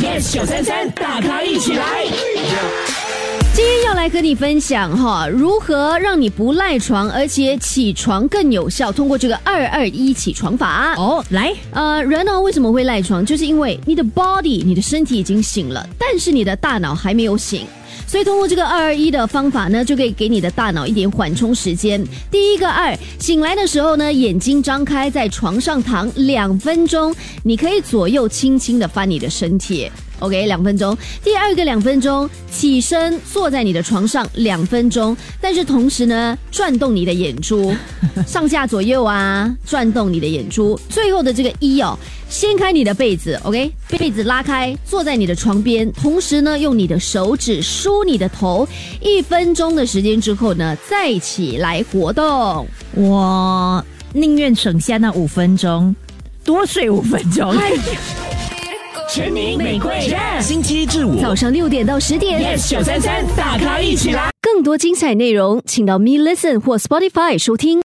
yes 九三三，大咖一起来。今天要来和你分享哈，如何让你不赖床，而且起床更有效。通过这个二二一起床法哦，来，呃，人呢为什么会赖床？就是因为你的 body，你的身体已经醒了，但是你的大脑还没有醒。所以通过这个二二一的方法呢，就可以给你的大脑一点缓冲时间。第一个二，醒来的时候呢，眼睛张开，在床上躺两分钟，你可以左右轻轻的翻你的身体。OK，两分钟。第二个两分钟，起身坐在你的床上两分钟，但是同时呢，转动你的眼珠，上下左右啊，转动你的眼珠。最后的这个一哦，掀开你的被子，OK，被子拉开，坐在你的床边，同时呢，用你的手指梳你的头，一分钟的时间之后呢，再起来活动。我宁愿省下那五分钟，多睡五分钟。全民玫瑰，星期一至五早上六点到十点，yes 九三三，大咖一起来。更多精彩内容，请到 Me Listen 或 Spotify 收听。